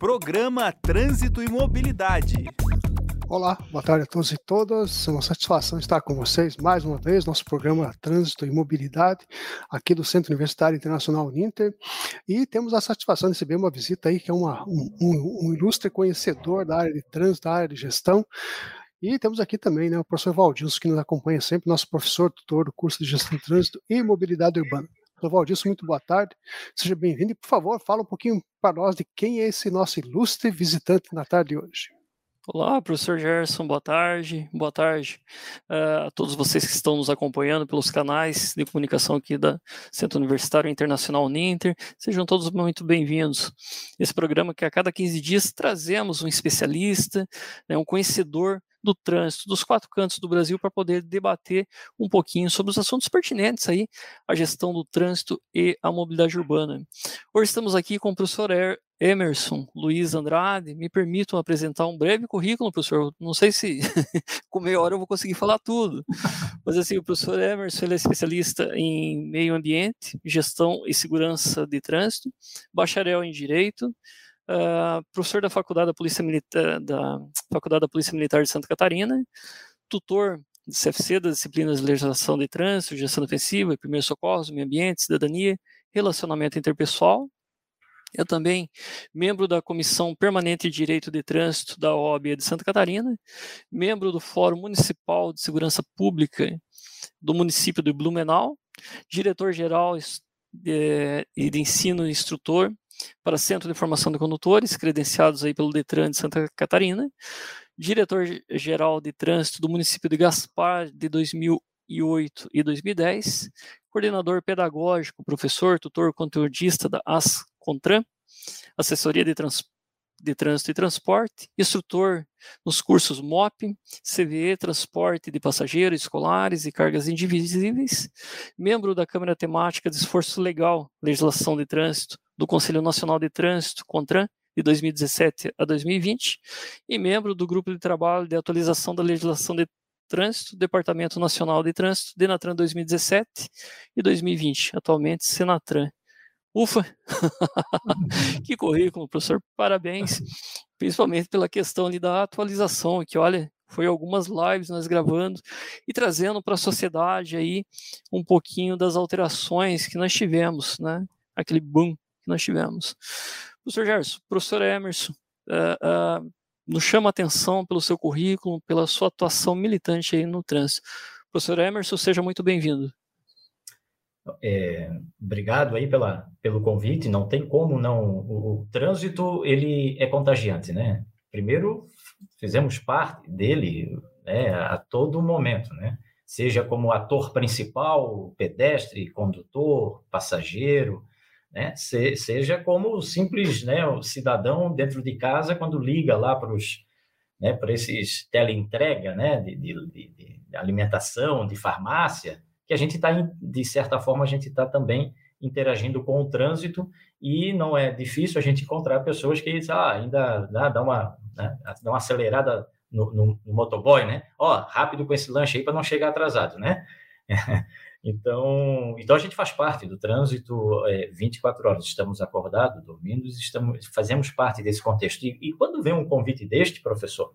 Programa Trânsito e Mobilidade. Olá, boa tarde a todos e todas. É uma satisfação estar com vocês mais uma vez, nosso programa Trânsito e Mobilidade, aqui do Centro Universitário Internacional Uninter. E temos a satisfação de receber uma visita aí, que é uma, um, um, ilustre conhecedor da área de trânsito, da área de gestão. E temos aqui também né, o professor Valdilson, que nos acompanha sempre, nosso professor, tutor do curso de Gestão de Trânsito e Mobilidade Urbana. Valdilson, muito boa tarde. Seja bem-vindo e, por favor, fala um pouquinho para nós de quem é esse nosso ilustre visitante na tarde de hoje. Olá, professor Gerson, boa tarde. Boa tarde uh, a todos vocês que estão nos acompanhando pelos canais de comunicação aqui da Centro Universitário Internacional Ninter. Sejam todos muito bem-vindos. Esse programa que a cada 15 dias trazemos um especialista, né, um conhecedor do trânsito dos quatro cantos do Brasil para poder debater um pouquinho sobre os assuntos pertinentes aí, a gestão do trânsito e a mobilidade urbana. Hoje estamos aqui com o professor Emerson Luiz Andrade. Me permitam apresentar um breve currículo, professor. Não sei se com meia hora eu vou conseguir falar tudo, mas assim, o professor Emerson é especialista em meio ambiente, gestão e segurança de trânsito, bacharel em direito, uh, professor da Faculdade da Polícia Militar da Faculdade da Polícia Militar de Santa Catarina, tutor de CFC das disciplinas de legislação de trânsito, gestão defensiva, primeiros socorros, meio ambiente, cidadania, relacionamento interpessoal. Eu também membro da Comissão Permanente de Direito de Trânsito da OAB de Santa Catarina, membro do Fórum Municipal de Segurança Pública do município de Blumenau, diretor-geral de, de ensino e instrutor para Centro de Formação de Condutores, credenciados aí pelo Detran de Santa Catarina, diretor-geral de trânsito do município de Gaspar de 2008 e 2010, coordenador pedagógico, professor, tutor, conteudista da ASCONTRAN, assessoria de, trans, de trânsito e transporte, instrutor nos cursos MOP, CVE, transporte de passageiros, escolares e cargas indivisíveis, membro da Câmara Temática de Esforço Legal, Legislação de Trânsito, do Conselho Nacional de Trânsito, CONTRAN, de 2017 a 2020, e membro do Grupo de Trabalho de Atualização da Legislação de Trânsito, Departamento Nacional de Trânsito, Denatran 2017 e 2020, atualmente Senatran. Ufa! que currículo, professor, parabéns, principalmente pela questão ali da atualização, que olha, foi algumas lives nós gravando e trazendo para a sociedade aí um pouquinho das alterações que nós tivemos, né? Aquele boom que nós tivemos. Professor Gerson, professor Emerson, uh, uh, nos chama a atenção pelo seu currículo, pela sua atuação militante aí no trânsito. Professor Emerson, seja muito bem-vindo. É, obrigado aí pela, pelo convite. Não tem como não. O, o, trânsito ele é contagiante, né? Primeiro fizemos parte dele né, a todo momento, né? Seja como ator principal, pedestre, condutor, passageiro, né? Se, seja como simples né, o cidadão dentro de casa quando liga lá para os né, para esses teleentrega né, de, de, de, de, alimentação, de farmácia, que a gente está, de certa forma, a gente está também interagindo com o trânsito e não é difícil a gente encontrar pessoas que ah, ainda dá, dá, uma, né, dá uma acelerada no, no, no motoboy, né? Ó, oh, rápido com esse lanche aí para não chegar atrasado, né? Então, então a gente faz parte do trânsito é, 24 horas, estamos acordados, dormindo, estamos, fazemos parte desse contexto. E, e quando vem um convite deste, professor,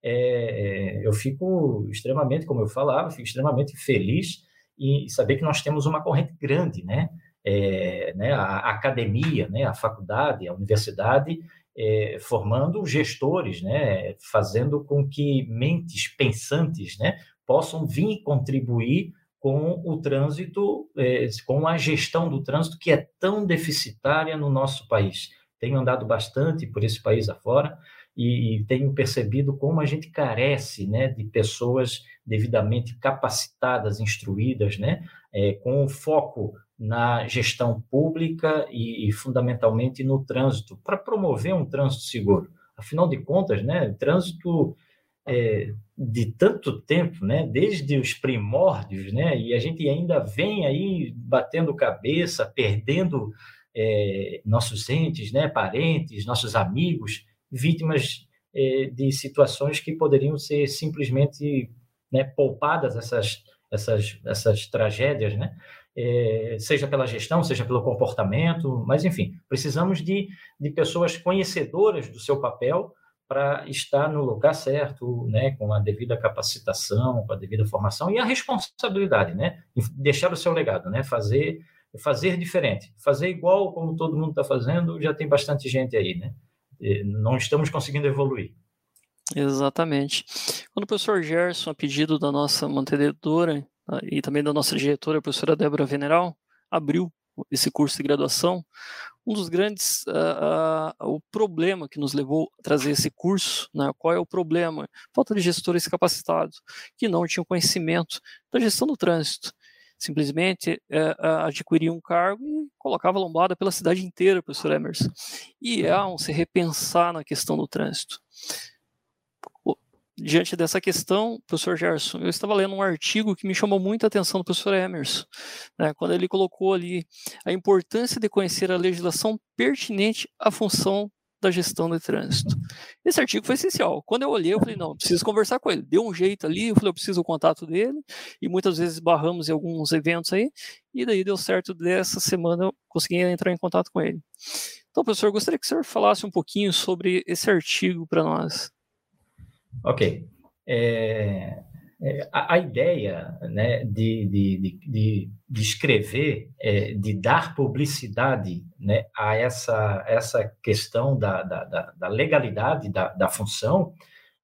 é, é, eu fico extremamente, como eu falava, fico extremamente feliz em saber que nós temos uma corrente grande, né? É, né, a, a, academia, né, a faculdade, a universidade, é, formando gestores, né, fazendo com que mentes pensantes né, possam vir contribuir com o trânsito, é, com a gestão do trânsito que é tão deficitária no nosso país. Tenho andado bastante por esse país afora e, e tenho percebido como a gente carece né, de pessoas devidamente capacitadas, instruídas, né, é, com foco na gestão pública e, e fundamentalmente no trânsito, para promover um trânsito seguro. Afinal de contas, né, trânsito é, de tanto tempo, né, desde os primórdios, né, e a gente ainda vem aí batendo cabeça, perdendo é, nossos entes, né, parentes, nossos amigos, vítimas é, de situações que poderiam ser simplesmente né, poupadas essas, essas, essas tragédias, né? é, seja pela gestão, seja pelo comportamento, mas enfim, precisamos de, de pessoas conhecedoras do seu papel para estar no lugar certo, né, com a devida capacitação, com a devida formação e a responsabilidade, né, deixar o seu legado, né, fazer fazer diferente, fazer igual como todo mundo está fazendo, já tem bastante gente aí, né, não estamos conseguindo evoluir. Exatamente. Quando o professor Gerson, a pedido da nossa mantenedora ah, e também da nossa diretora, a professora Débora Veneral, abriu esse curso de graduação, um dos grandes uh, uh, o problema que nos levou a trazer esse curso, né, qual é o problema? Falta de gestores capacitados que não tinham conhecimento da gestão do trânsito. Simplesmente uh, adquiria um cargo e colocava lombada pela cidade inteira, professor Emerson. E é um se repensar na questão do trânsito diante dessa questão, professor Gerson, eu estava lendo um artigo que me chamou muita atenção do professor Emerson, né, quando ele colocou ali a importância de conhecer a legislação pertinente à função da gestão de trânsito. Esse artigo foi essencial. Quando eu olhei, eu falei, não, preciso conversar com ele. Deu um jeito ali, eu falei, eu preciso do contato dele, e muitas vezes barramos em alguns eventos aí, e daí deu certo dessa semana, eu consegui entrar em contato com ele. Então, professor, gostaria que o senhor falasse um pouquinho sobre esse artigo para nós. Ok. É, é, a, a, ideia né, de, de, de, de escrever, é, de dar publicidade né, a essa, essa questão da, da, da legalidade da, da função,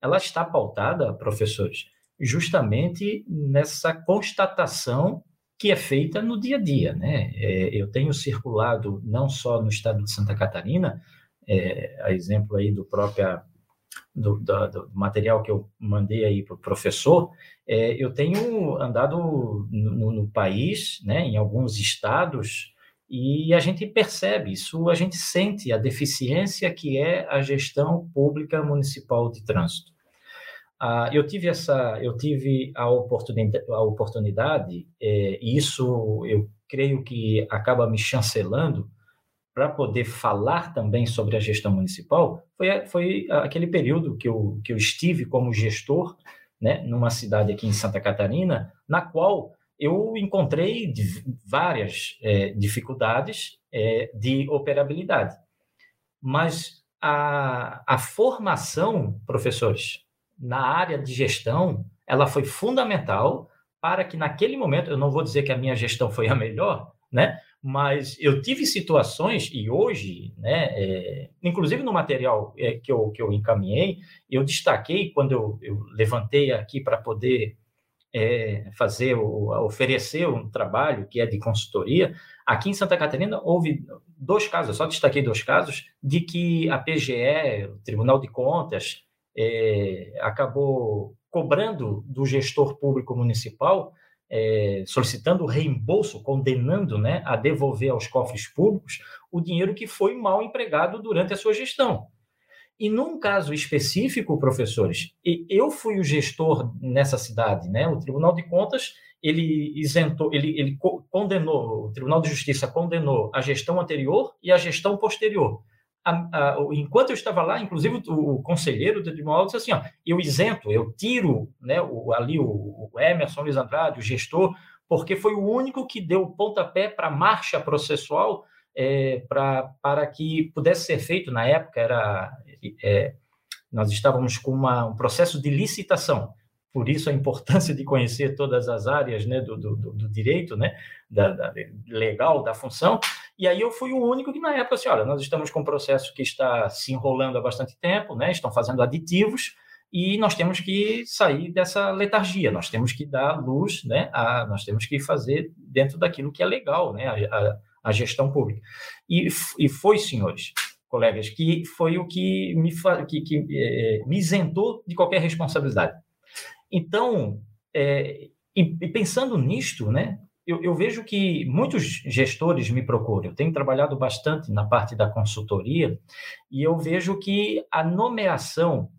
ela está pautada, professores, justamente nessa constatação que é feita no dia a dia. Né? É, eu tenho circulado não só no estado de Santa Catarina, é, a exemplo aí do próprio do, do, material que eu mandei aí para o professor, é, eu tenho andado no, no, país, né, em alguns estados, e a gente percebe isso, a gente sente a deficiência que é a gestão pública municipal de trânsito. Ah, eu tive essa, eu tive a oportunidade, a oportunidade é, e isso eu creio que acaba me chancelando para poder falar também sobre a gestão municipal foi, foi aquele período que eu, que eu estive como gestor né, numa cidade aqui em Santa Catarina, na qual eu encontrei várias é, dificuldades é, de operabilidade. Mas a, a formação, professores, na área de gestão, ela foi fundamental para que naquele momento, eu não vou dizer que a minha gestão foi a melhor, né? Mas eu tive situações, e hoje, né, é, inclusive no material é, que, eu, que eu encaminhei, eu destaquei quando eu, eu levantei aqui para poder é, fazer, o, oferecer um trabalho que é de consultoria, aqui em Santa Catarina houve dois casos, só destaquei dois casos, de que a PGE, o Tribunal de Contas, é, acabou cobrando do gestor público municipal é, solicitando reembolso, condenando né, a devolver aos cofres públicos o dinheiro que foi mal empregado durante a sua gestão. E num caso específico, professores, eu fui o gestor nessa cidade, né? O Tribunal de Contas ele isentou, ele, ele condenou, o Tribunal de Justiça condenou a gestão anterior e a gestão posterior a, a, enquanto eu estava lá, inclusive o, o, conselheiro do tribunal disse assim: ó, eu isento, eu tiro né, o, ali o, o, Emerson Luiz Andrade, o gestor, porque foi o único que deu pontapé para a marcha processual é, pra, para que pudesse ser feito. Na época, era é, nós estávamos com uma, um processo de licitação por isso a importância de conhecer todas as áreas né, do, do, do direito, né, da, da, legal, da função. E aí eu fui o único que na época, assim, olha, nós estamos com um processo que está se enrolando há bastante tempo, né, estão fazendo aditivos, e nós temos que sair dessa letargia, nós temos que dar luz, né, a, nós temos que fazer dentro daquilo que é legal, né, a, a, a gestão pública. E, e foi, senhores, colegas, que foi o que me, que, que, é, me isentou de qualquer responsabilidade então, é, e, e, pensando nisto, né, eu, eu, vejo que muitos gestores me procuram. Eu tenho trabalhado bastante na parte da consultoria e eu vejo que a nomeação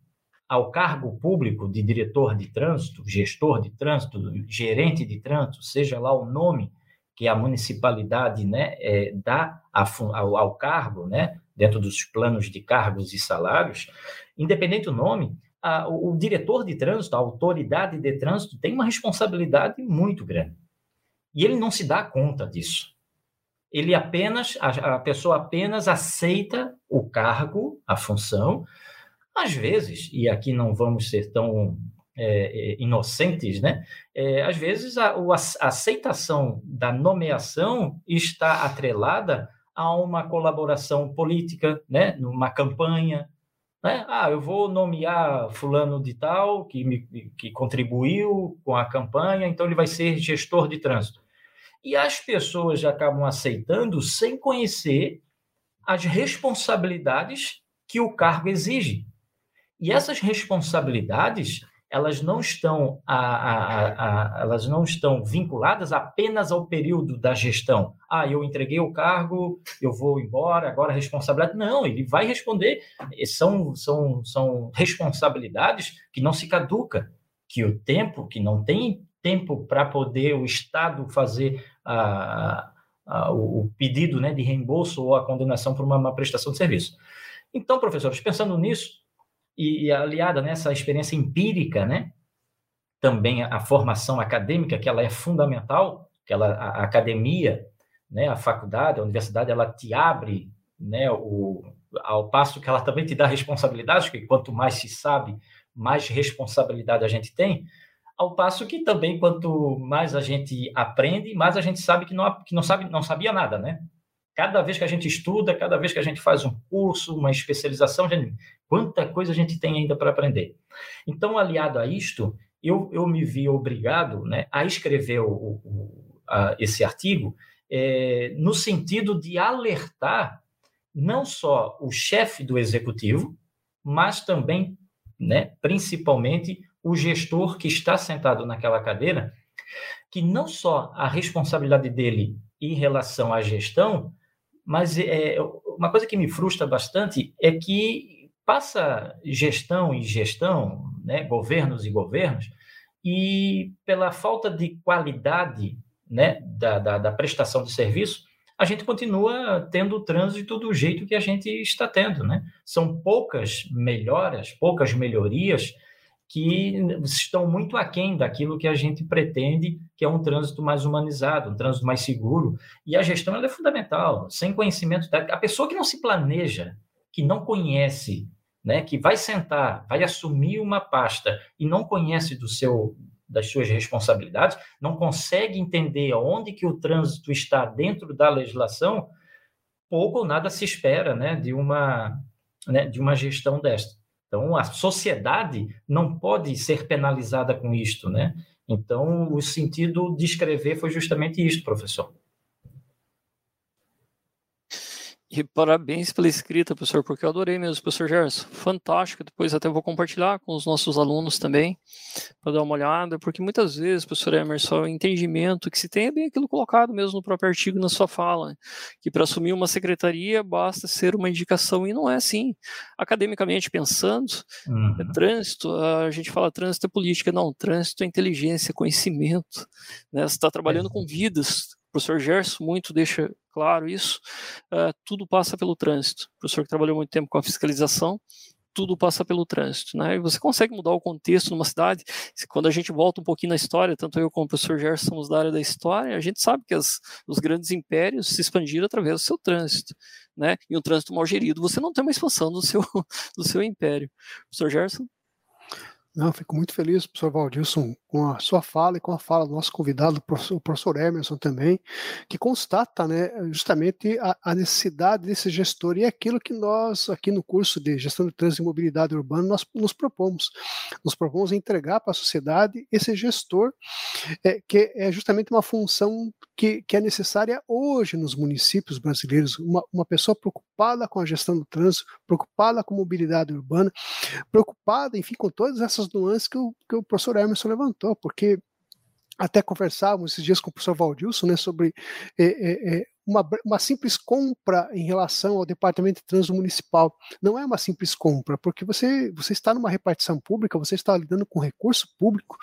ao cargo público de diretor de trânsito, gestor de trânsito, gerente de trânsito, seja lá o nome que a municipalidade né, é, dá ao, ao cargo, né, dentro dos planos de cargos e salários, independente do nome, a, o, o diretor de trânsito, a autoridade de trânsito, tem uma responsabilidade muito grande. E ele não se dá conta disso. Ele apenas, a, pessoa apenas aceita o cargo, a função, às vezes, e aqui não vamos ser tão é, é inocentes, né? É, às vezes a, a, aceitação da nomeação está atrelada a uma colaboração política, né? Numa campanha, né? Ah, eu vou nomear fulano de tal que me que contribuiu com a campanha, então ele vai ser gestor de trânsito. E as pessoas acabam aceitando sem conhecer as responsabilidades que o cargo exige. E essas responsabilidades elas não estão a, a, a, elas não estão vinculadas apenas ao período da gestão. Ah, eu entreguei o cargo, eu vou embora, agora a responsabilidade. Não, ele vai responder. São, são, são responsabilidades que não se caduca, que o tempo, que não tem tempo para poder o Estado fazer a, a, o pedido né, de reembolso ou a condenação por uma, uma prestação de serviço. Então, professores, pensando nisso, e, e aliada nessa experiência empírica, né, também a, a, formação acadêmica, que ela é fundamental, que ela, a, academia, né, a faculdade, a universidade, ela te abre, né, o, ao passo que ela também te dá responsabilidade, porque quanto mais se sabe, mais responsabilidade a gente tem, ao passo que também quanto mais a gente aprende, mais a gente sabe que não, que não sabe não sabia nada, né? Cada vez que a gente estuda, cada vez que a gente faz um curso, uma especialização, gente, quanta coisa a gente tem ainda para aprender. Então, aliado a isto, eu, eu me vi obrigado né, a escrever o, o, a, esse artigo é, no sentido de alertar não só o chefe do executivo, mas também, né, principalmente, o gestor que está sentado naquela cadeira, que não só a responsabilidade dele em relação à gestão, mas é, uma coisa que me frustra bastante é que passa gestão e gestão, né, governos e governos, e pela falta de qualidade né, da, da, da prestação de serviço, a gente continua tendo o trânsito do jeito que a gente está tendo. Né? São poucas melhoras, poucas melhorias que estão muito aquém daquilo que a gente pretende, que é um trânsito mais humanizado, um trânsito mais seguro. E a gestão é fundamental. Sem conhecimento, da... a pessoa que não se planeja, que não conhece, né, que vai sentar, vai assumir uma pasta e não conhece do seu das suas responsabilidades, não consegue entender onde que o trânsito está dentro da legislação, pouco ou nada se espera, né, de uma né, de uma gestão desta. Então, a sociedade não pode ser penalizada com isto, né? Então, o sentido de escrever foi justamente isto, professor. E parabéns pela escrita, professor, porque eu adorei mesmo, professor Gerson. Fantástico. Depois até vou compartilhar com os nossos alunos também, para dar uma olhada, porque muitas vezes, professor Emerson, o entendimento que se tem é bem aquilo colocado mesmo no próprio artigo, na sua fala, que para assumir uma secretaria basta ser uma indicação, e não é assim. Academicamente pensando, uhum. é trânsito, a gente fala trânsito é política, não, trânsito é inteligência, conhecimento. Né? Você está trabalhando é. com vidas, o professor Gerson muito deixa claro isso, uh, tudo passa pelo trânsito. O professor que trabalhou muito tempo com a fiscalização, tudo passa pelo trânsito, né? E você consegue mudar o contexto numa cidade. Quando a gente volta um pouquinho na história, tanto eu como o professor Gerson somos da área da história, a gente sabe que as, os grandes impérios se expandiram através do seu trânsito, né? E um trânsito mal gerido, você não tem uma expansão do seu, do seu império. Professor Gerson? Não, fico muito feliz, professor Valdilson, com a sua fala e com a fala do nosso convidado, o professor, Emerson também, que constata né, justamente a, a, necessidade desse gestor e é aquilo que nós, aqui no curso de Gestão de Trânsito e Mobilidade Urbana, nós nos propomos. Nos propomos entregar para a sociedade esse gestor, é, que é justamente uma função que, que é necessária hoje nos municípios brasileiros, uma, uma pessoa preocupada com a gestão do trânsito, preocupada com mobilidade urbana, preocupada, enfim, com todas essas nuances que o, que o professor Emerson levantou, porque até conversávamos esses dias com o professor Valdilson né, sobre é, é, uma, uma simples compra em relação ao Departamento de Trânsito Municipal. Não é uma simples compra, porque você, você está numa repartição pública, você está lidando com recurso público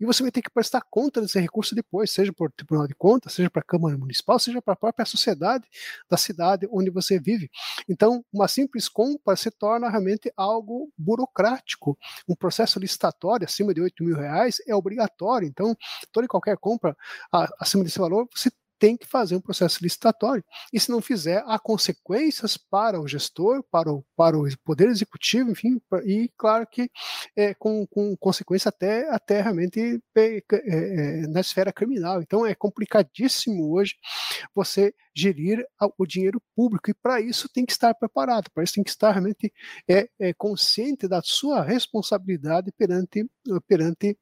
e você vai ter que prestar conta desse recurso depois, seja por Tribunal de Contas, seja para a Câmara Municipal, seja para a própria sociedade da cidade onde você vive. Então, uma simples compra se torna realmente algo burocrático. Um processo licitatório acima de 8 mil reais é obrigatório. Então, toda e qualquer compra acima desse valor, você tem que fazer um processo licitatório. E se não fizer, há consequências para o gestor, para o, para o poder executivo, enfim, e claro que é, com, com consequência até, até realmente é, é, na esfera criminal. Então é complicadíssimo hoje você gerir o dinheiro público e para isso tem que estar preparado, para isso tem que estar realmente é, é consciente da sua responsabilidade perante, perante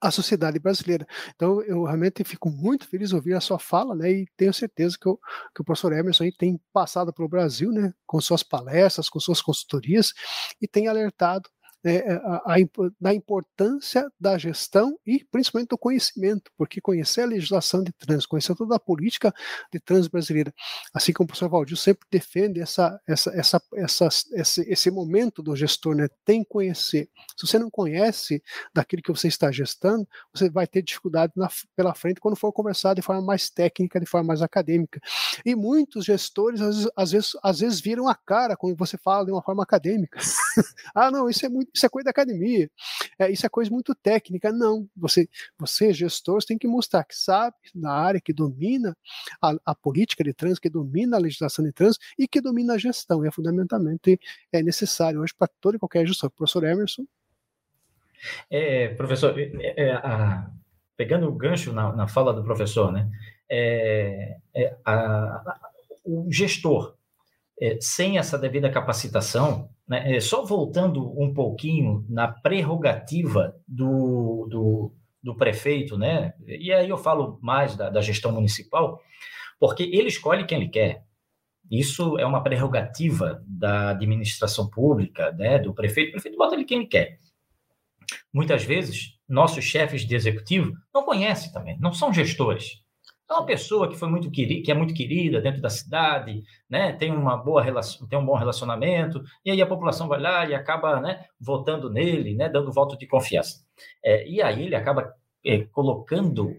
a sociedade brasileira. Então, eu realmente fico muito feliz de ouvir a sua fala, né, e tenho certeza que, eu, que o professor Emerson tem passado pelo Brasil, né, com suas palestras, com suas consultorias, e tem alertado é, é, a, a, da importância da gestão e principalmente do conhecimento, porque conhecer a legislação de trânsito, conhecer toda a política de trânsito brasileira, assim como o professor Valdir sempre defende essa, essa, essa, essa, esse, esse momento do gestor, né? tem que conhecer. Se você não conhece daquilo que você está gestando, você vai ter dificuldade na, pela frente quando for conversar de forma mais técnica, de forma mais acadêmica. E muitos gestores, às vezes, às vezes, às vezes viram a cara quando você fala de uma forma acadêmica. ah, não, isso é muito isso é coisa da academia, é, isso é coisa muito técnica. Não, você, você gestor, você tem que mostrar que sabe na área, que domina a, a, política de trânsito, que domina a legislação de trânsito e que domina a gestão. É fundamentalmente é necessário hoje para todo e qualquer gestor. Professor Emerson. É, professor, é, é, a, pegando o gancho na, na, fala do professor, né? É, é a, o gestor, é, sem essa devida capacitação, né, é, só voltando um pouquinho na prerrogativa do, do, do, prefeito, né, e aí eu falo mais da, da gestão municipal, porque ele escolhe quem ele quer. Isso é uma prerrogativa da administração pública, né, do prefeito. O prefeito bota ele quem ele quer. Muitas vezes, nossos chefes de executivo não conhecem também, não são gestores. É uma pessoa que foi muito querida, que é muito querida dentro da cidade, né? Tem uma boa relação, tem um bom relacionamento, e aí a população vai lá e acaba, né, votando nele, né, dando voto de confiança. É, e aí ele acaba é, colocando,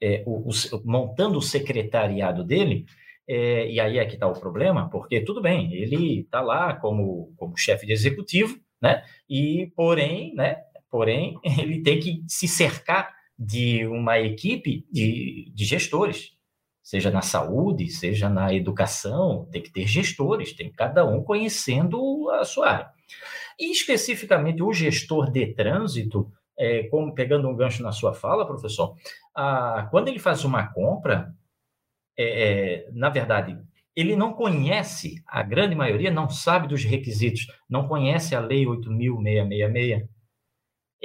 é, o, o, montando o secretariado dele, é, e aí é que está o problema, porque tudo bem, ele está lá como, como chefe de executivo, né? E porém, né? Porém, ele tem que se cercar de uma equipe de, de gestores, seja na saúde, seja na educação, tem que ter gestores, tem cada um conhecendo a sua área. E especificamente o gestor de trânsito, é, como pegando um gancho na sua fala, professor, a, quando ele faz uma compra, é, é, na verdade, ele não conhece, a grande maioria não sabe dos requisitos, não conhece a Lei 8.666,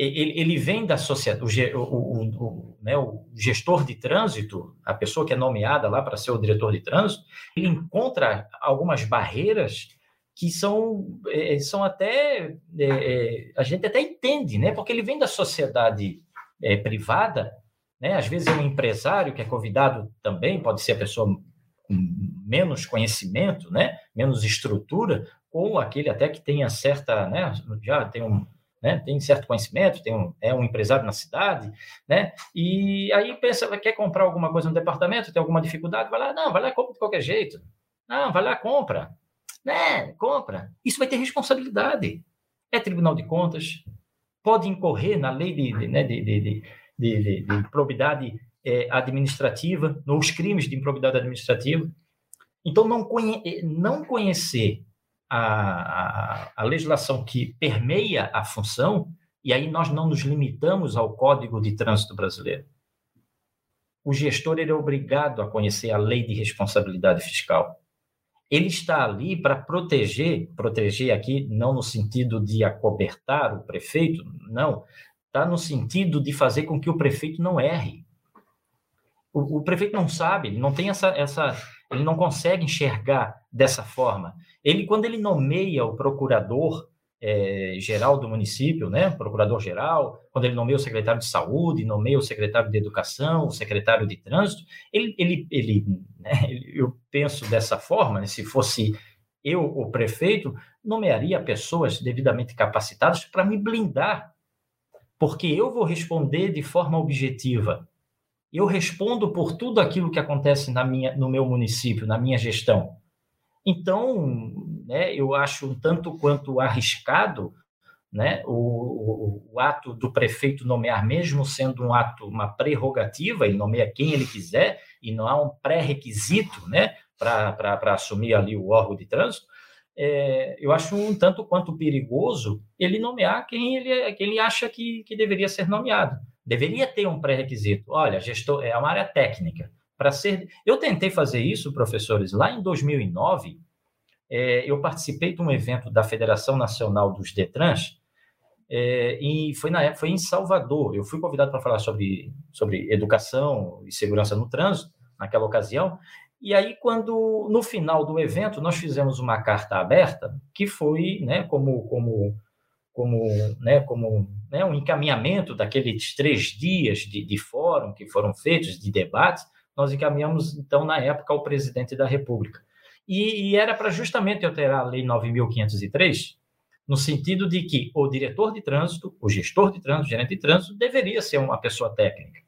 ele, vem da sociedade, o, o, o, né, o, gestor de trânsito, a pessoa que é nomeada lá para ser o diretor de trânsito, ele encontra algumas barreiras que são, é, são até, é, é, a gente até entende, né, porque ele vem da sociedade é, privada, né, às vezes é um empresário que é convidado também, pode ser a pessoa com menos conhecimento, né, menos estrutura, ou aquele até que tenha certa, né, já tem um né? Tem certo conhecimento, tem um, é um empresário na cidade, né? E aí pensa, quer comprar alguma coisa no departamento, tem alguma dificuldade, vai lá, não, vai lá, compra de qualquer jeito. Não, vai lá, compra. Né? Compra. Isso vai ter responsabilidade. É Tribunal de Contas, pode incorrer na lei de, de, né, de, de, de, de improbidade é, administrativa, nos crimes de improbidade administrativa. Então, não, conhe não conhecer a, a, legislação que permeia a função, e aí nós não nos limitamos ao Código de Trânsito Brasileiro. O gestor ele é obrigado a conhecer a lei de responsabilidade fiscal. Ele está ali para proteger, proteger aqui não no sentido de acobertar o prefeito, não, está no sentido de fazer com que o prefeito não erre. O, o prefeito não sabe, ele não tem essa, essa, ele não consegue enxergar dessa forma. Ele, quando ele nomeia o procurador, é, geral do município, né, procurador-geral, quando ele nomeia o secretário de saúde, nomeia o secretário de educação, o secretário de trânsito, ele, ele, ele, né, eu penso dessa forma, né, se fosse eu, o prefeito, nomearia pessoas devidamente capacitadas para me blindar, porque eu vou responder de forma objetiva. Eu respondo por tudo aquilo que acontece na minha, no meu município, na minha gestão. Então, né, eu acho um tanto quanto arriscado né, o, o, o, ato do prefeito nomear, mesmo sendo um ato, uma prerrogativa, ele nomeia quem ele quiser, e não há um pré-requisito né, para assumir ali o órgão de trânsito, é, eu acho um tanto quanto perigoso ele nomear quem ele, quem ele acha que, que deveria ser nomeado. Deveria ter um pré-requisito. Olha, gestor, é uma área técnica para ser. Eu tentei fazer isso, professores, lá em 2009. É, eu participei de um evento da Federação Nacional dos Detrans, é, e foi na foi em Salvador. Eu fui convidado para falar sobre, sobre educação e segurança no trânsito naquela ocasião. E aí, quando no final do evento nós fizemos uma carta aberta, que foi, né, como como como, né, como né, um encaminhamento daqueles três dias de, de fórum que foram feitos, de debates, nós encaminhamos, então, na época, ao presidente da República. E, e era para justamente alterar a Lei 9.503, no sentido de que o diretor de trânsito, o gestor de trânsito, o gerente de trânsito, deveria ser uma pessoa técnica.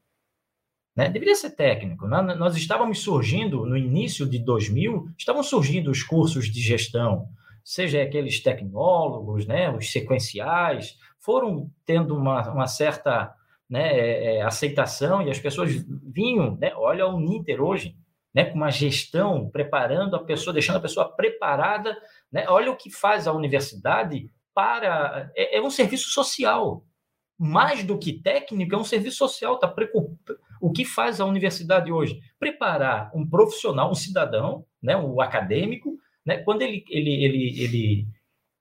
Né? Deveria ser técnico. Nós estávamos surgindo, no início de 2000, estavam surgindo os cursos de gestão, seja aqueles tecnólogos, né, os sequenciais, foram tendo uma, uma certa né, é, é, aceitação e as pessoas vinham, né, olha o Ninter hoje, né, com uma gestão, preparando a pessoa, deixando a pessoa preparada, né, olha o que faz a universidade para... É, é um serviço social, mais do que técnico, é um serviço social, tá o que faz a universidade hoje? Preparar um profissional, um cidadão, né, um acadêmico, né, quando ele, ele, ele, ele,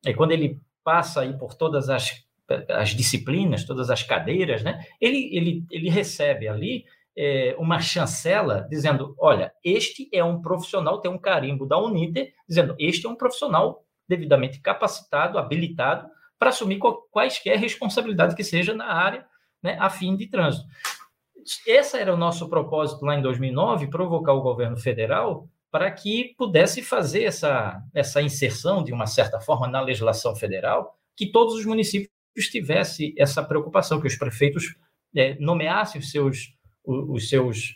é, quando ele passa aí por todas as as disciplinas, todas as cadeiras, né? Ele, ele, ele recebe ali é, uma chancela dizendo: olha, este é um profissional, tem um carimbo da Uniter, dizendo: este é um profissional devidamente capacitado, habilitado para assumir quaisquer responsabilidades que seja na área, né, a fim de trânsito. Esse era o nosso propósito lá em 2009, provocar o governo federal para que pudesse fazer essa, essa inserção, de uma certa forma, na legislação federal, que todos os municípios tivesse essa preocupação, que os prefeitos é, nomeassem os seus, os seus,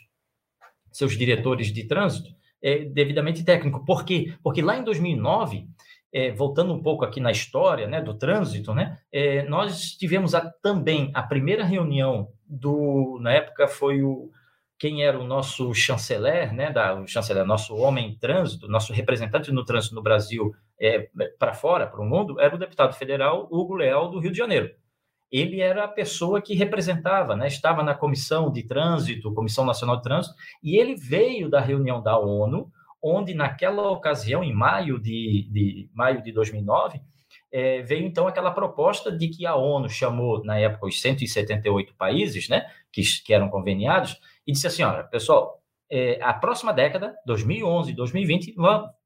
seus diretores de trânsito é, devidamente técnico. Por quê? Porque lá em 2009, é, voltando um pouco aqui na história né, do trânsito, né, é, nós tivemos a, também a primeira reunião do, na época foi o quem era o nosso chanceler, né, da, o chanceler, nosso homem em trânsito, nosso representante no trânsito no Brasil é, para fora, para o mundo, era o deputado federal Hugo Leal, do Rio de Janeiro. Ele era a pessoa que representava, né, estava na Comissão de Trânsito, Comissão Nacional de Trânsito, e ele veio da reunião da ONU, onde naquela ocasião, em maio de, de, maio de 2009, é, veio então aquela proposta de que a ONU chamou, na época, os 178 países né, que, que eram conveniados, e disse assim: olha, pessoal, é, a próxima década, 2011, 2020,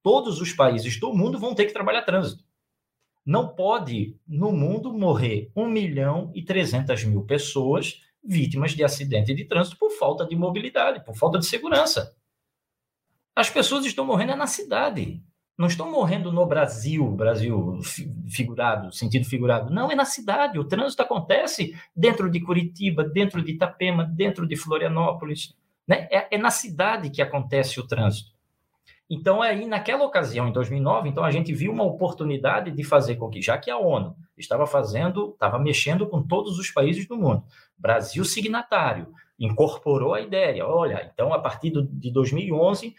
todos os países do mundo vão ter que trabalhar trânsito. Não pode, no mundo, morrer 1 milhão e 300 mil pessoas vítimas de acidente de trânsito por falta de mobilidade, por falta de segurança. As pessoas estão morrendo na cidade. Não estão morrendo no Brasil, Brasil figurado, sentido figurado. Não, é na cidade. O trânsito acontece dentro de Curitiba, dentro de Itapema, dentro de Florianópolis. Né? É, é na cidade que acontece o trânsito. Então, aí, naquela ocasião, em 2009, então a gente viu uma oportunidade de fazer com que, já que a ONU estava fazendo, estava mexendo com todos os países do mundo, Brasil signatário, incorporou a ideia. Olha, então a partir de 2011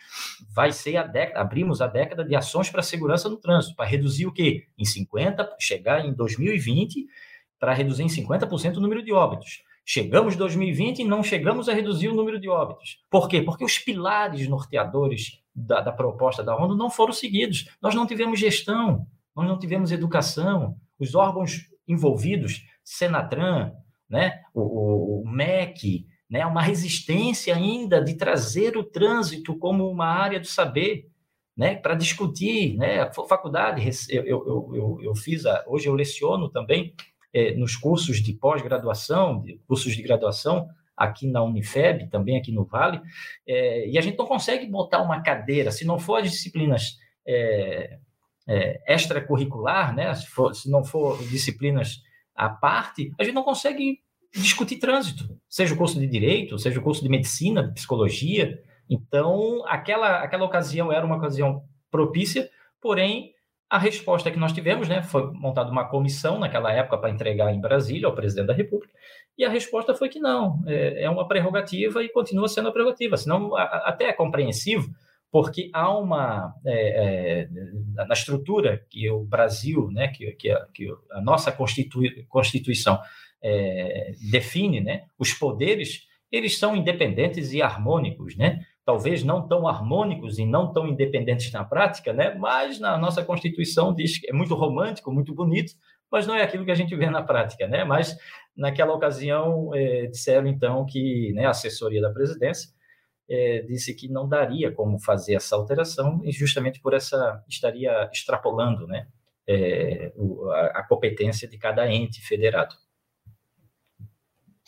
vai ser a década, abrimos a década de ações para segurança no trânsito, para reduzir o quê? Em 50, chegar em 2020 para reduzir em 50% o número de óbitos. Chegamos em 2020 e não chegamos a reduzir o número de óbitos. Por quê? Porque os pilares norteadores da, da proposta da ONU não foram seguidos. Nós não tivemos gestão, nós não tivemos educação. Os órgãos envolvidos, Senatran, né, o, o, o MEC, né, uma resistência ainda de trazer o trânsito como uma área do saber. né, para discutir, né, faculdade, eu, eu, eu, eu fiz, a, hoje eu leciono também é, nos cursos de pós-graduação, cursos de graduação, aqui na Unifeb, também aqui no Vale, é, e a gente não consegue botar uma cadeira, se não for as disciplinas é, é, extracurricular, né, se, for, se não for disciplinas à parte, a gente não consegue discutir trânsito, seja o curso de direito, seja o curso de medicina, de psicologia. Então, aquela, aquela ocasião era uma ocasião propícia, porém, a resposta que nós tivemos, né, foi montada uma comissão naquela época para entregar em Brasília ao presidente da República, e a resposta foi que não, é, é uma prerrogativa e continua sendo a prerrogativa, senão a, até é compreensivo, porque há uma é, é, na estrutura que o Brasil, né, que, que, a, que a nossa Constitui, Constituição é, define, né, os poderes eles são independentes e harmônicos, né? talvez não tão harmônicos e não tão independentes na prática, né? mas na nossa Constituição diz que é muito romântico, muito bonito, mas não é aquilo que a gente vê na prática. Né? Mas naquela ocasião é, disseram então que né, a assessoria da presidência é, disse que não daria como fazer essa alteração e justamente por essa estaria extrapolando né, é, a, competência de cada ente federado.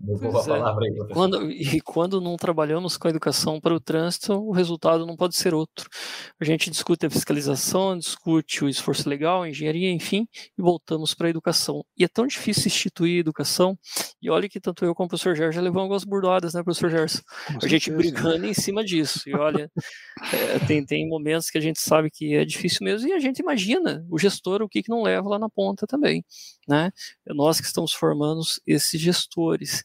A é. aí, Quando, e quando não trabalhamos com a educação para o trânsito, o resultado não pode ser outro. A gente discute a fiscalização, discute o esforço legal, a engenharia, enfim, e voltamos para a educação. E é tão difícil instituir a educação, e olha que tanto eu como o professor Gerson já levamos algumas burdoadas, né, professor Gerson? a gente brigando em cima disso. E olha, é, tem, tem momentos que a gente sabe que é difícil mesmo, e a gente imagina o gestor o que, que não leva lá na ponta também. Né? É nós que estamos formando esses gestores.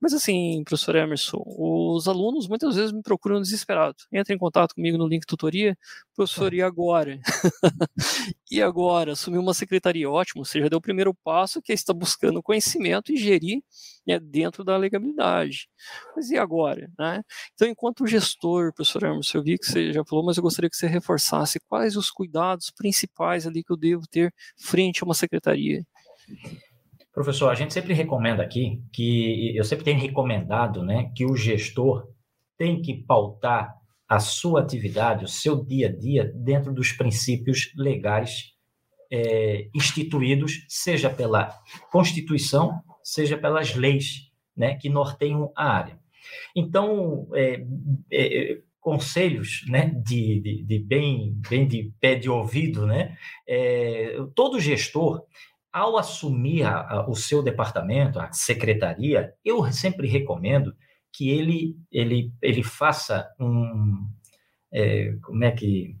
Mas assim, professor Emerson, os alunos muitas vezes me procuram desesperados. Entra em contato comigo no link tutoria, professor, e agora? e agora? Assumir uma secretaria, ótimo, você já deu o primeiro passo, que é estar buscando conhecimento e gerir né, dentro da legalidade. Mas e agora? Né? Então, enquanto gestor, professor Emerson, eu vi que você já falou, mas eu gostaria que você reforçasse quais os cuidados principais ali que eu devo ter frente a uma secretaria. Professor, a gente sempre recomenda aqui que eu sempre tenho recomendado, né, que o gestor tem que pautar a sua atividade, o seu dia a dia dentro dos princípios legais é, instituídos, seja pela Constituição, seja pelas leis, né, que norteiam a área. Então, é, é, conselhos, né, de, de, de, bem, bem de pé de ouvido, né, é, todo gestor ao assumir a, a, o seu departamento, a secretaria, eu sempre recomendo que ele, ele, ele faça um. É, como é que.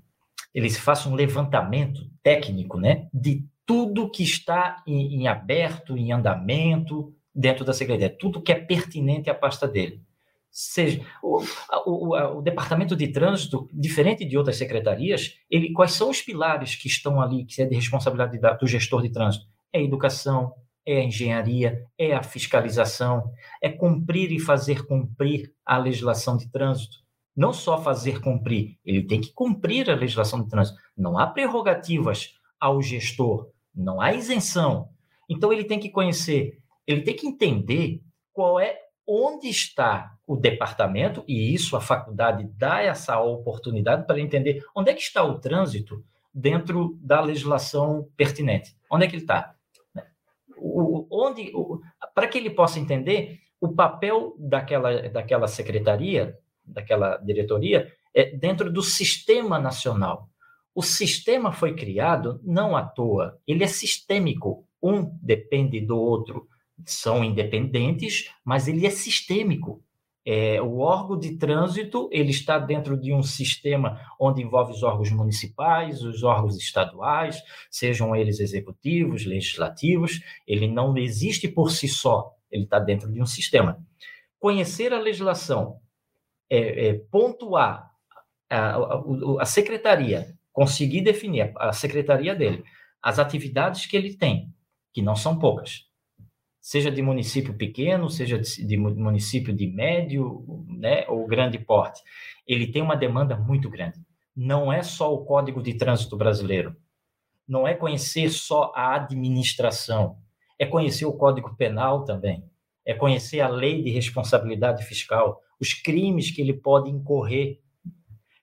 Ele faça um levantamento técnico né, de tudo que está em, em aberto, em andamento dentro da secretaria, tudo que é pertinente à pasta dele seja o, o, o, departamento de trânsito, diferente de outras secretarias, ele quais são os pilares que estão ali que é de responsabilidade da, do gestor de trânsito? É a educação, é a engenharia, é a fiscalização, é cumprir e fazer cumprir a legislação de trânsito. Não só fazer cumprir, ele tem que cumprir a legislação de trânsito. Não há prerrogativas ao gestor, não há isenção. Então ele tem que conhecer, ele tem que entender qual é onde está o departamento, e isso a faculdade dá essa oportunidade para entender onde é que está o trânsito dentro da legislação pertinente. Onde é que ele está? Onde, para que ele possa entender o papel daquela, daquela secretaria, daquela diretoria, é dentro do sistema nacional. O sistema foi criado não à toa, ele é sistêmico. Um depende do outro. São independentes, mas ele é sistêmico. É, o órgão de trânsito ele está dentro de um sistema onde envolve os órgãos municipais, os órgãos estaduais, sejam eles executivos, legislativos. Ele não existe por si só, ele está dentro de um sistema. Conhecer a legislação, é, é pontuar a, a, a secretaria, conseguir definir a secretaria dele, as atividades que ele tem, que não são poucas seja de município pequeno, seja de, município de médio né, ou grande porte, ele tem uma demanda muito grande. Não é só o Código de Trânsito Brasileiro, não é conhecer só a administração, é conhecer o Código Penal também, é conhecer a lei de responsabilidade fiscal, os crimes que ele pode incorrer.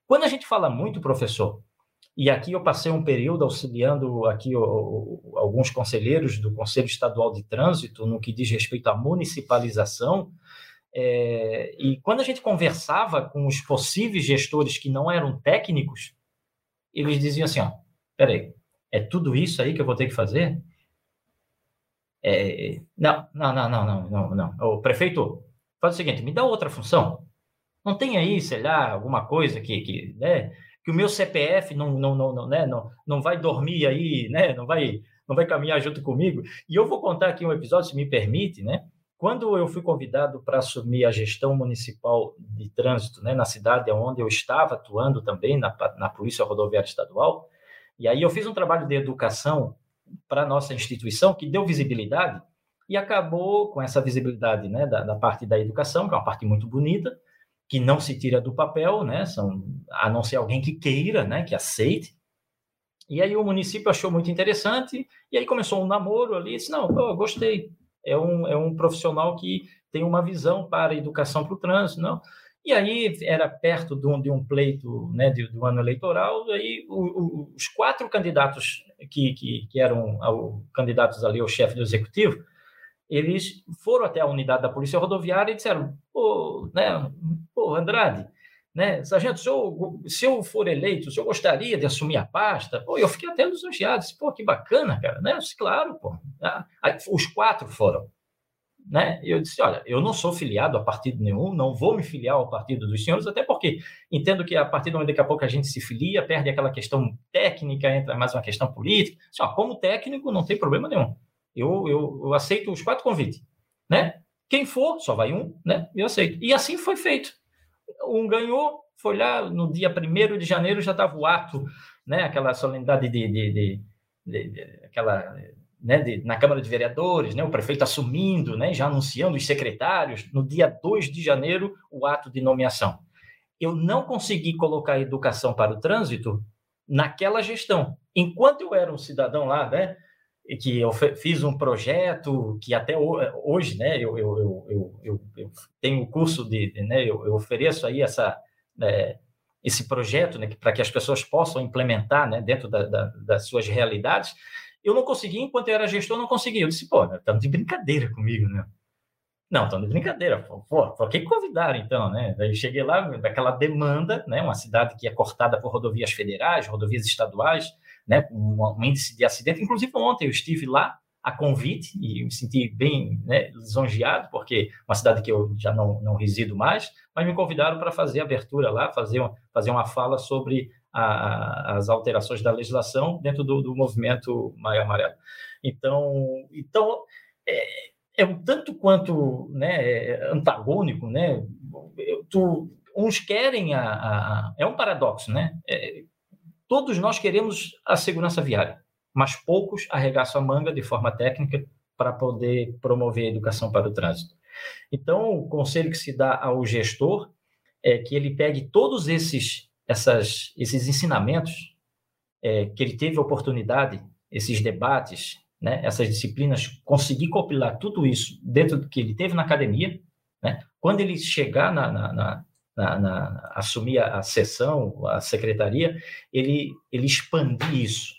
Quando a gente fala muito, professor, e aqui eu passei um período auxiliando aqui o, alguns conselheiros do Conselho Estadual de Trânsito no que diz respeito à municipalização. É, e quando a gente conversava com os possíveis gestores que não eram técnicos, eles diziam assim: ó, peraí, é tudo isso aí que eu vou ter que fazer? É, não, não, não, não, não, não, não. O prefeito, faz o seguinte, me dá outra função. Não tem aí, sei lá, alguma coisa que, que né, que o meu CPF não, não, não, não, né, não, não vai dormir aí, né, não vai, não vai caminhar junto comigo. E eu vou contar aqui um episódio, se me permite, né? Quando eu fui convidado para assumir a gestão municipal de trânsito né, na cidade onde eu estava atuando também, na, na Polícia Rodoviária Estadual, e aí eu fiz um trabalho de educação para nossa instituição que deu visibilidade e acabou com essa visibilidade né, da, da parte da educação, que é uma parte muito bonita, que não se tira do papel, né? São, a não ser alguém que queira, né? Que aceite. E aí o município achou muito interessante, e aí começou um namoro ali, disse, não, eu gostei, é um, é um profissional que tem uma visão para a educação para o trânsito, não. E aí era perto de um, de um pleito né, de, do ano eleitoral, aí os quatro candidatos que, que, que eram ao, candidatos ali ao chefe do executivo, eles foram até a unidade da Polícia Rodoviária e disseram, né, pô Andrade, né, sargento, se eu, se eu for eleito, o senhor gostaria de assumir a pasta? Pô, eu fiquei até lisonjeado, pô, que bacana, cara, né? Disse, claro, pô. Ah, aí, os quatro foram, né? Eu disse, olha, eu não sou filiado a partido nenhum, não vou me filiar ao partido dos senhores, até porque entendo que a partir do momento daqui a pouco a gente se filia, perde aquela questão técnica, entra mais uma questão política. Disse, ó, como técnico, não tem problema nenhum. Eu, eu, eu aceito os quatro convites, né? Quem for, só vai um, né? Eu aceito. E assim foi feito. Um ganhou, foi lá no dia 1 de janeiro, já estava o ato, né? Aquela solenidade de, de, de, de, aquela né, de, na Câmara de Vereadores, né, o prefeito assumindo, né, já anunciando os secretários, no dia 2 de janeiro, o ato de nomeação. Eu não consegui colocar a educação para o trânsito naquela gestão. Enquanto eu era um cidadão lá, né, que eu fiz um projeto que até hoje, né, eu, eu, eu, eu, eu tenho curso de, né, eu, eu ofereço aí essa, é, esse projeto, né, para que as pessoas possam implementar, né, dentro da, da, das suas realidades. Eu não consegui, enquanto eu era gestor, não consegui. Eu disse, pô, estamos de brincadeira comigo, né? Não, estamos de brincadeira. Pô, por que convidaram, então, né? Daí cheguei lá, daquela demanda, né, uma cidade que é cortada por rodovias federais, rodovias estaduais, né, um índice de acidente. Inclusive, ontem eu estive lá a convite e me senti bem né, lisonjeado, porque uma cidade que eu já não, não resido mais, mas me convidaram para fazer abertura lá, fazer uma, fazer uma fala sobre a, as alterações da legislação dentro do, do movimento Maio Amarelo. Então, então é, é um tanto quanto né, antagônico, né? Tu, uns querem a, a, é um paradoxo, né? É, Todos nós queremos a segurança viária, mas poucos arregaçam a manga de forma técnica para poder promover a educação para o trânsito. Então, o conselho que se dá ao gestor é que ele pegue todos esses, essas, esses ensinamentos é, que ele teve oportunidade, esses debates, né, essas disciplinas, conseguir compilar tudo isso dentro do que ele teve na academia. Né? Quando ele chegar na, na, na na, na, assumir a, a sessão, a secretaria, ele, ele expandir isso.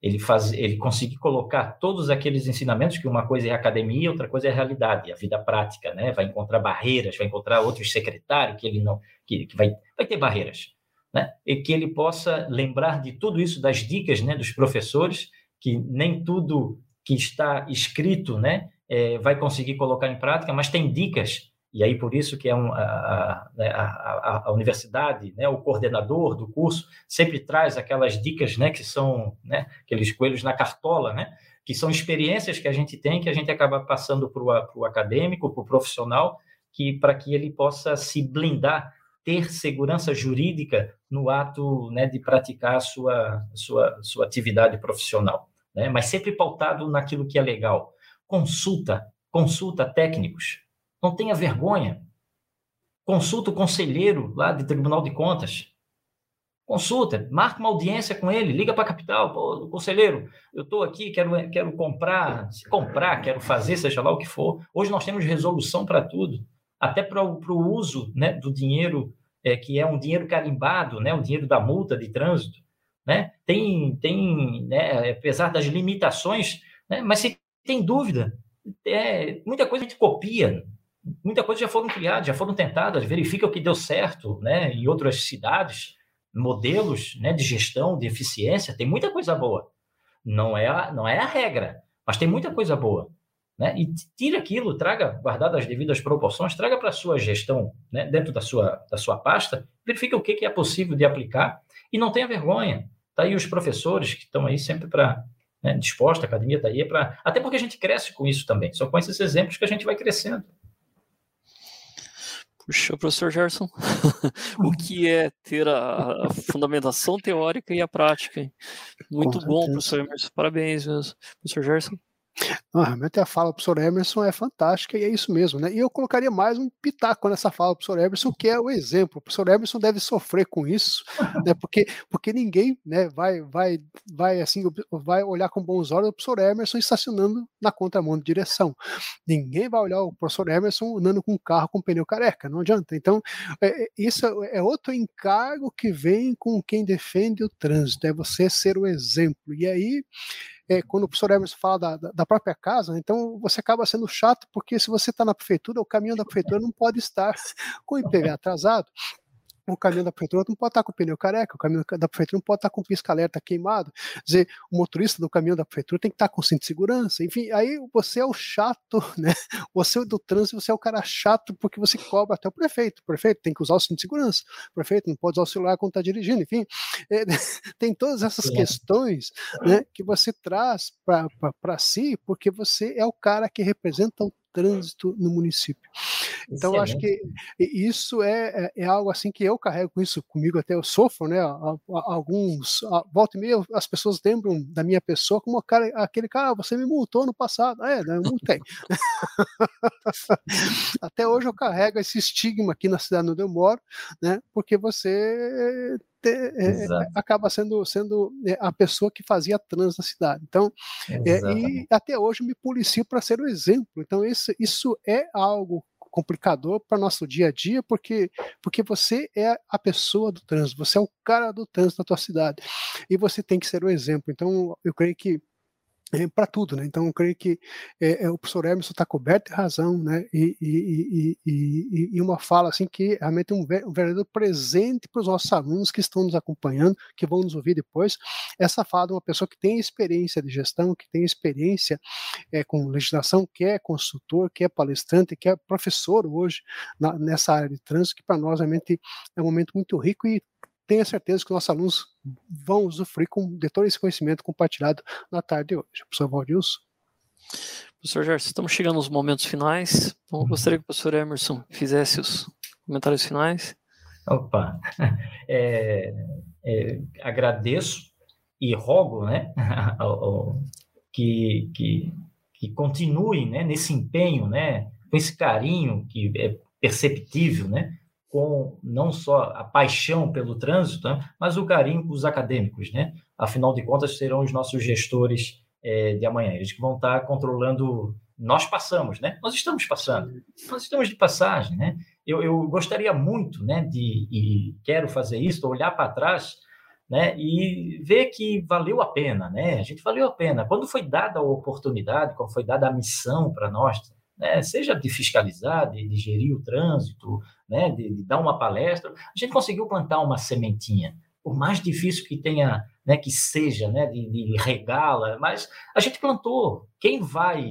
Ele, faz, ele conseguir colocar todos aqueles ensinamentos, que uma coisa é academia, outra coisa é realidade, a vida prática, né? Vai encontrar barreiras, vai encontrar outros secretários que ele não, que, que vai, vai ter barreiras, né? E que ele possa lembrar de tudo isso, das dicas, né, dos professores, que nem tudo que está escrito, né, é, vai conseguir colocar em prática, mas tem dicas e aí por isso que é um, a, né, a, a, a, universidade, né, o coordenador do curso sempre traz aquelas dicas, né, que são né, aqueles coelhos na cartola, né, que são experiências que a gente tem que a gente acaba passando para o acadêmico, para o profissional, que para que ele possa se blindar, ter segurança jurídica no ato né, de praticar a sua, sua, sua atividade profissional, né, mas sempre pautado naquilo que é legal. Consulta, consulta técnicos, não tenha vergonha. Consulta o conselheiro lá do Tribunal de Contas. Consulta, marca uma audiência com ele, liga para a capital, Pô, conselheiro, eu estou aqui, quero, quero comprar, se comprar, quero fazer, seja lá o que for. Hoje nós temos resolução para tudo, até para o uso né, do dinheiro é, que é um dinheiro carimbado, né, o dinheiro da multa de trânsito, né, tem, tem né, apesar das limitações, né, mas se tem dúvida, é, muita coisa a gente copia, muita coisa já foram criadas, já foram tentadas, verifica o que deu certo né, em outras cidades, modelos né, de gestão, de eficiência, tem muita coisa boa. Não é a, não é a regra, mas tem muita coisa boa. Né? E tira aquilo, traga, guardado as devidas proporções, traga para a sua gestão, né, dentro da sua, da sua pasta, verifica o que, que é possível de aplicar e não tenha vergonha. Tá aí os professores que estão aí sempre para né, disposta, a academia está aí para. Até porque a gente cresce com isso também. São com esses exemplos que a gente vai crescendo. Puxa, professor Gerson, o que é ter a, a, fundamentação teórica e a prática? Muito bom, professor Emerson. Parabéns, mesmo. professor Gerson. Não, realmente a fala do professor Emerson é fantástica e é isso mesmo, né? E eu colocaria mais um pitaco nessa fala do professor Emerson, que é o exemplo. O professor Emerson deve sofrer com isso, né? Porque, porque ninguém né, vai, vai, vai, assim, vai olhar com bons olhos o professor Emerson estacionando na contramão de direção. Ninguém vai olhar o professor Emerson andando com um carro com pneu careca, não adianta. Então, é, é isso é outro encargo que vem com quem defende o trânsito, é você ser o exemplo. E aí é, quando o professor Emerson fala da, da, própria casa, então você acaba sendo chato, porque se você está na prefeitura, o caminho da prefeitura não pode estar com o IPV atrasado o caminho da prefeitura não pode estar com o pneu careca, o caminho da prefeitura não pode estar com o pisca-alerta queimado. Quer dizer, o motorista do caminho da prefeitura tem que estar com cinto de segurança. Enfim, aí você é o chato, né? Você do trânsito, você é o cara chato porque você cobra até o prefeito. O prefeito tem que usar o cinto de segurança. O prefeito não pode usar o celular quando está dirigindo. Enfim, é, tem todas essas é. questões né, que você traz para si porque você é o cara que representa o trânsito no município. Então, Excelente. acho que isso é, é, é, algo assim que eu carrego com isso comigo, até eu sofro, né? Alguns, volta e meia, as pessoas lembram da minha pessoa como cara, aquele cara, ah, você me multou no passado. É, né, eu multei. até hoje eu carrego esse estigma aqui na cidade onde eu moro, né? Porque você é, acaba sendo, sendo é, a pessoa que fazia trans na cidade. Então, é, e até hoje me policio para ser o exemplo. Então, isso, isso é algo complicador para nosso dia a dia, porque porque você é a pessoa do trânsito, você é o cara do trânsito da tua cidade e você tem que ser o exemplo. Então, eu creio que é, para tudo, né? Então, eu creio que é, é, o professor Emerson está coberto de razão, né? E, e, e, e, uma fala assim que realmente é um, um verdadeiro presente para os nossos alunos que estão nos acompanhando, que vão nos ouvir depois. Essa fala de uma pessoa que tem experiência de gestão, que tem experiência é, com legislação, que é consultor, que é palestrante, que é professor hoje na, nessa área de trânsito, que para nós realmente é um momento muito rico e tenha certeza que nossos alunos vão usufruir com, de todo esse conhecimento compartilhado na tarde de hoje. Professor Valdilson. Professor Gerson, estamos chegando aos momentos finais. Então, eu gostaria que o professor Emerson fizesse os comentários finais. Opa, é, é, agradeço e rogo né, que, que, que continue né, nesse empenho, né, com esse carinho que é perceptível, né, com não só a paixão pelo trânsito, né, mas o carinho com os acadêmicos, né? Afinal de contas, serão os nossos gestores é, de amanhã, eles que vão estar controlando. Nós passamos, né? Nós estamos passando, nós estamos de passagem, né? Eu, eu gostaria muito, né, de e quero fazer isso, olhar para trás, né, e ver que valeu a pena, né? A gente valeu a pena. Quando foi dada a oportunidade, quando foi dada a missão para nós, né, seja de fiscalizar, de, de gerir o trânsito, né, de, de, dar uma palestra, a gente conseguiu plantar uma sementinha. Por mais difícil que tenha, né, que seja, né, de, de regá-la, mas a gente plantou. Quem vai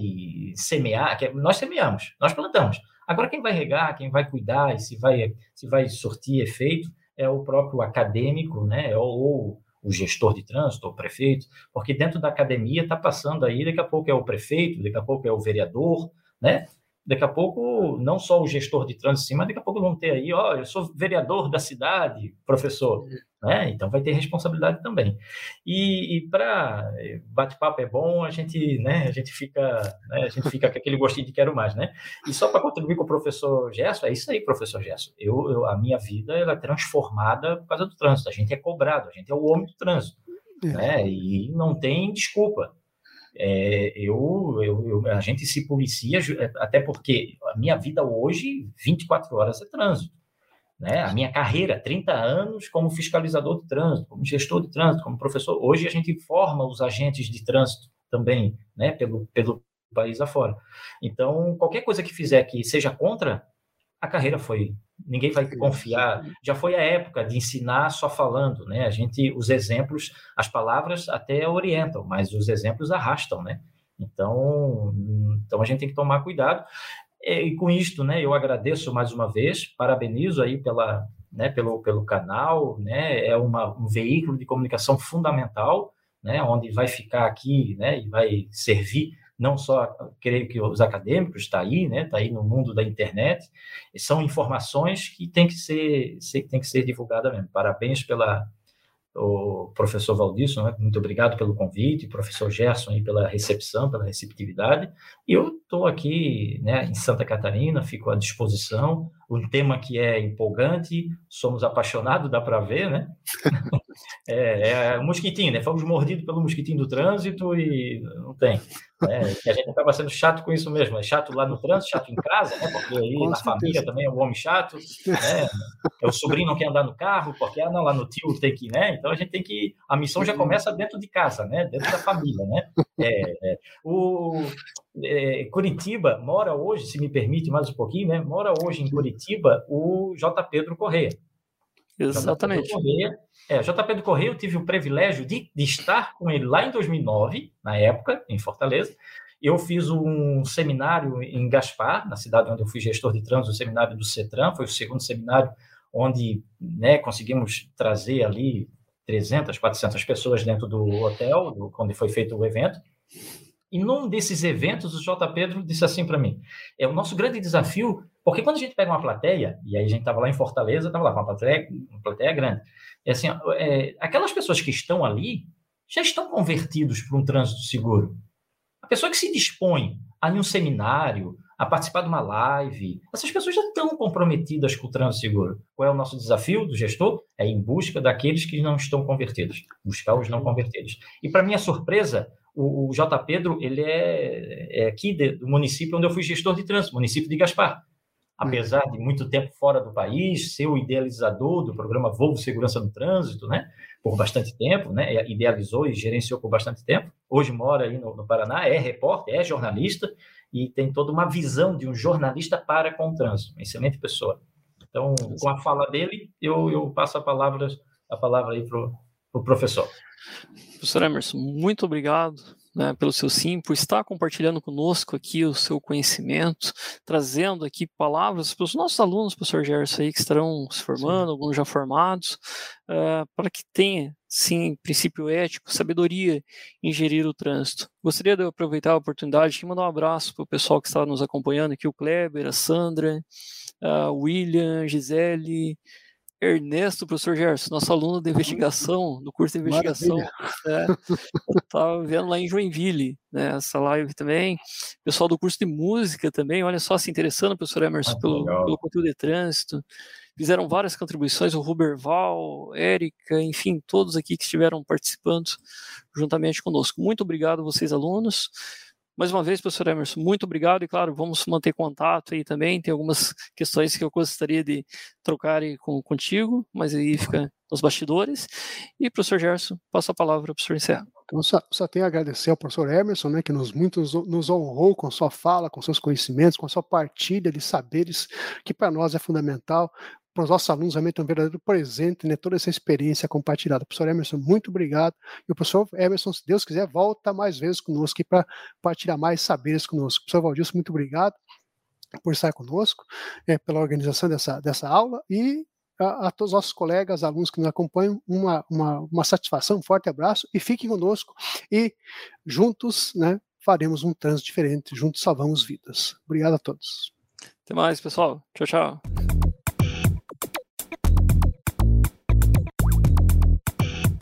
semear? Nós semeamos, nós plantamos. Agora quem vai regar, quem vai cuidar e se vai, se vai sortir efeito é o próprio acadêmico, né, ou, ou o gestor de trânsito, o prefeito, porque dentro da academia está passando aí, daqui a pouco é o prefeito, daqui a pouco é o vereador, né? Daqui a pouco, não só o gestor de trânsito, mas daqui a pouco vão ter aí, ó, eu sou vereador da cidade, professor, né? Então vai ter responsabilidade também. E, e para bate-papo é bom, a gente, né? A gente fica, né? A gente fica com aquele gostinho de quero mais, né? E só para contribuir com o professor Gesso, é isso aí, professor Gesso. Eu, eu, a minha vida ela é transformada por causa do trânsito. A gente é cobrado, a gente é o homem do trânsito, é. né? E não tem desculpa. É, eu, eu, eu, a gente se policia, é, até porque a minha vida hoje, 24 horas é trânsito. né? A minha carreira, 30 anos como fiscalizador de trânsito, como gestor de trânsito, como professor. Hoje a gente forma os agentes de trânsito também, né? Pelo, pelo país afora. Então, qualquer coisa que fizer que seja contra, a carreira foi. Ninguém vai confiar. Já foi a época de ensinar só falando, né? A gente, os exemplos, as palavras até orientam, mas os exemplos arrastam, né? Então, então a gente tem que tomar cuidado. E com isto, né, eu agradeço mais uma vez, parabenizo aí pela, né, pelo, pelo canal, né, é uma, um veículo de comunicação fundamental, né, onde vai ficar aqui, né, e vai servir não só, creio que os acadêmicos está aí, né, está aí no mundo da internet, são informações que tem que ser, tem que ser divulgada mesmo. Parabéns pela, o professor Valdício, né? muito obrigado pelo convite, professor Gerson aí pela recepção, pela receptividade. E eu estou aqui né, em Santa Catarina, fico à disposição. Um tema que é empolgante, somos apaixonados, dá para ver, né? é, é mosquitinho, né? Fomos mordidos pelo mosquitinho do trânsito e não tem. É, a gente acaba sendo chato com isso mesmo. É chato lá no trânsito, chato em casa, né? Porque aí com na certeza. família também é um homem chato. Né? É, o sobrinho não quer andar no carro, porque ah, não, lá no tio tem que, né? Então a gente tem que. A missão já começa dentro de casa, né? Dentro da família, né? É, é. O é, Curitiba mora hoje, se me permite mais um pouquinho, né? Mora hoje em Curitiba o J. Pedro Correia. Exatamente. J. Pedro Correia, é, J. Pedro Correia, eu tive o privilégio de, de estar com ele lá em 2009, na época, em Fortaleza. Eu fiz um seminário em Gaspar, na cidade onde eu fui gestor de trânsito, o seminário do CETRAN, foi o segundo seminário onde né, conseguimos trazer ali 300, 400 pessoas dentro do hotel, do, onde foi feito o evento. E num desses eventos, o J. Pedro disse assim para mim: é o nosso grande desafio, porque quando a gente pega uma plateia, e aí a gente estava lá em Fortaleza, estava lá com uma plateia, uma plateia grande, é assim, é, aquelas pessoas que estão ali já estão convertidos para um trânsito seguro. A pessoa que se dispõe a ir um seminário, a participar de uma live, essas pessoas já estão comprometidas com o trânsito seguro. Qual é o nosso desafio do gestor? É ir em busca daqueles que não estão convertidos, buscar os não convertidos. E para minha surpresa, o, o J. Pedro, ele é, é aqui de, do município onde eu fui gestor de trânsito, município de Gaspar. Apesar de muito tempo fora do país, ser o idealizador do programa Voo Segurança no Trânsito, né? Por bastante tempo, né? Idealizou e gerenciou por bastante tempo. Hoje mora aí no, no Paraná, é repórter, é jornalista e tem toda uma visão de um jornalista para com o trânsito. Uma excelente pessoa. Então, com a fala dele, eu, eu passo a palavra, a palavra aí para o pro professor. Professor Emerson, muito obrigado né, pelo seu sim, por estar compartilhando conosco aqui o seu conhecimento, trazendo aqui palavras para os nossos alunos, professor Gerson, aí, que estarão se formando, sim. alguns já formados, uh, para que tenha, sim, princípio ético, sabedoria em gerir o trânsito. Gostaria de aproveitar a oportunidade e mandar um abraço para o pessoal que está nos acompanhando aqui, o Kleber, a Sandra, uh, William, Gisele, Ernesto, professor Gerson, nosso aluno de investigação, do curso de investigação. É, eu estava vendo lá em Joinville, né, essa live também. Pessoal do curso de música também, olha só, se interessando, professor Emerson, ah, pelo, pelo, conteúdo de trânsito. Fizeram várias contribuições, o Ruberval, Érica, enfim, todos aqui que estiveram participando juntamente conosco. Muito obrigado, vocês alunos. Mais uma vez, professor Emerson, muito obrigado e, claro, vamos manter contato aí também. Tem algumas questões que eu gostaria de trocar com, contigo, mas aí fica nos bastidores. E, professor Gerson, passo a palavra para o professor encerrar. Então, só, só tenho a agradecer ao professor Emerson, né, que nos muito nos honrou com sua fala, com seus conhecimentos, com sua partilha de saberes, que para nós é fundamental para os nossos alunos realmente um verdadeiro presente, né, toda essa experiência compartilhada. Professor Emerson, muito obrigado. E o professor Emerson, se Deus quiser, volta mais vezes conosco para partilhar mais saberes conosco. Professor Valdilson, muito obrigado por estar conosco, é, pela organização dessa, dessa aula e a, a, todos os nossos colegas, alunos que nos acompanham, uma, uma, uma satisfação, um forte abraço e fiquem conosco e juntos né, faremos um trânsito diferente, juntos salvamos vidas. Obrigado a todos. Até mais, pessoal. Tchau, tchau.